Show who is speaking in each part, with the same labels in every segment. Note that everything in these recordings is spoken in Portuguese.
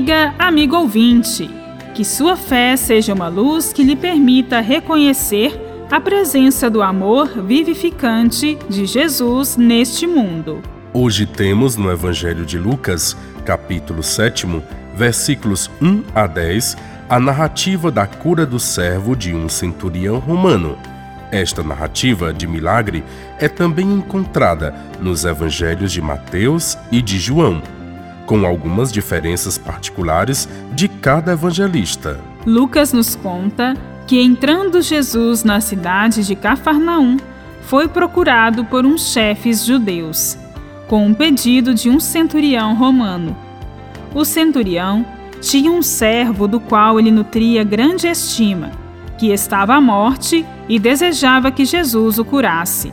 Speaker 1: dia, amigo ouvinte. Que sua fé seja uma luz que lhe permita reconhecer a presença do amor vivificante de Jesus neste mundo.
Speaker 2: Hoje temos no Evangelho de Lucas, capítulo 7, versículos 1 a 10, a narrativa da cura do servo de um centurião romano. Esta narrativa de milagre é também encontrada nos evangelhos de Mateus e de João, com algumas diferenças particulares de cada evangelista.
Speaker 1: Lucas nos conta que, entrando Jesus na cidade de Cafarnaum, foi procurado por uns chefes judeus, com um pedido de um centurião romano. O centurião tinha um servo do qual ele nutria grande estima, que estava à morte e desejava que Jesus o curasse.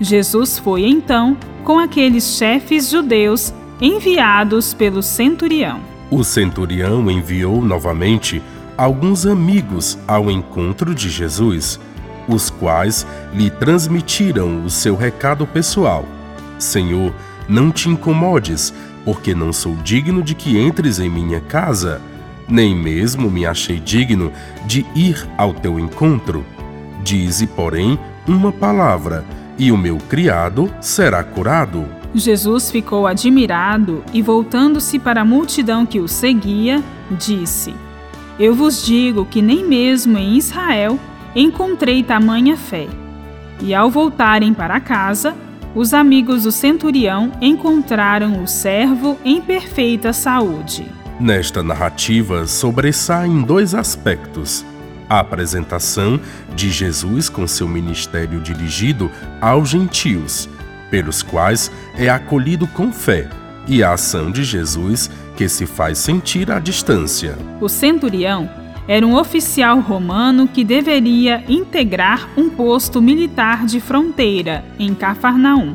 Speaker 1: Jesus foi então com aqueles chefes judeus enviados pelo centurião.
Speaker 2: O centurião enviou novamente alguns amigos ao encontro de Jesus, os quais lhe transmitiram o seu recado pessoal: Senhor, não te incomodes, porque não sou digno de que entres em minha casa, nem mesmo me achei digno de ir ao teu encontro. Dize, porém, uma palavra, e o meu criado será curado.
Speaker 1: Jesus ficou admirado e, voltando-se para a multidão que o seguia, disse: Eu vos digo que nem mesmo em Israel encontrei tamanha fé. E ao voltarem para casa, os amigos do centurião encontraram o servo em perfeita saúde.
Speaker 2: Nesta narrativa sobressaem dois aspectos: a apresentação de Jesus com seu ministério dirigido aos gentios, pelos quais é acolhido com fé, e a ação de Jesus que se faz sentir à distância.
Speaker 1: O centurião era um oficial romano que deveria integrar um posto militar de fronteira em Cafarnaum.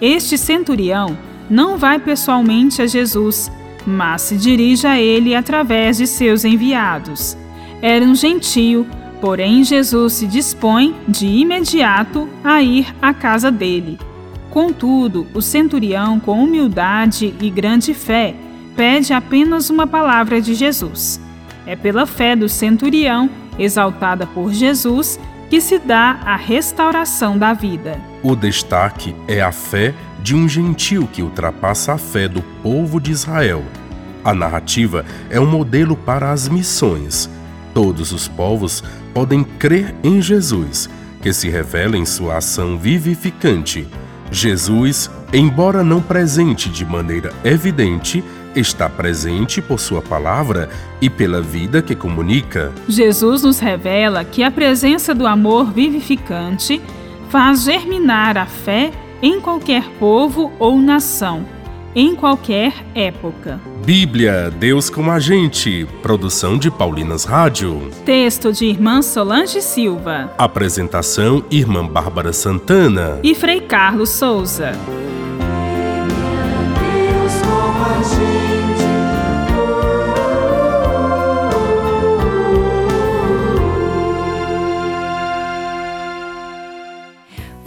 Speaker 1: Este centurião não vai pessoalmente a Jesus, mas se dirige a ele através de seus enviados. Era um gentio, porém Jesus se dispõe de imediato a ir à casa dele. Contudo, o centurião, com humildade e grande fé, pede apenas uma palavra de Jesus. É pela fé do centurião, exaltada por Jesus, que se dá a restauração da vida.
Speaker 2: O destaque é a fé de um gentil que ultrapassa a fé do povo de Israel. A narrativa é um modelo para as missões. Todos os povos podem crer em Jesus, que se revela em sua ação vivificante. Jesus, embora não presente de maneira evidente, está presente por Sua palavra e pela vida que comunica.
Speaker 1: Jesus nos revela que a presença do amor vivificante faz germinar a fé em qualquer povo ou nação, em qualquer época.
Speaker 2: Bíblia, Deus com a gente. Produção de Paulinas Rádio.
Speaker 1: Texto de Irmã Solange Silva.
Speaker 2: Apresentação: Irmã Bárbara Santana
Speaker 1: e Frei Carlos Souza.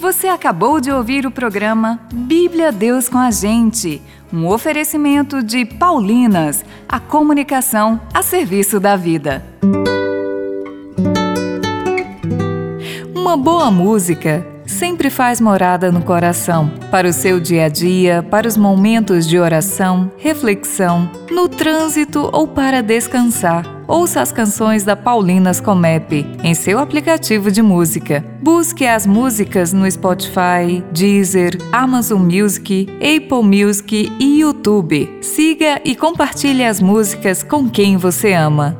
Speaker 3: Você acabou de ouvir o programa Bíblia Deus com a Gente, um oferecimento de Paulinas, a comunicação a serviço da vida. Uma boa música sempre faz morada no coração, para o seu dia a dia, para os momentos de oração, reflexão, no trânsito ou para descansar. Ouça as canções da Paulinas Comep em seu aplicativo de música. Busque as músicas no Spotify, Deezer, Amazon Music, Apple Music e YouTube. Siga e compartilhe as músicas com quem você ama.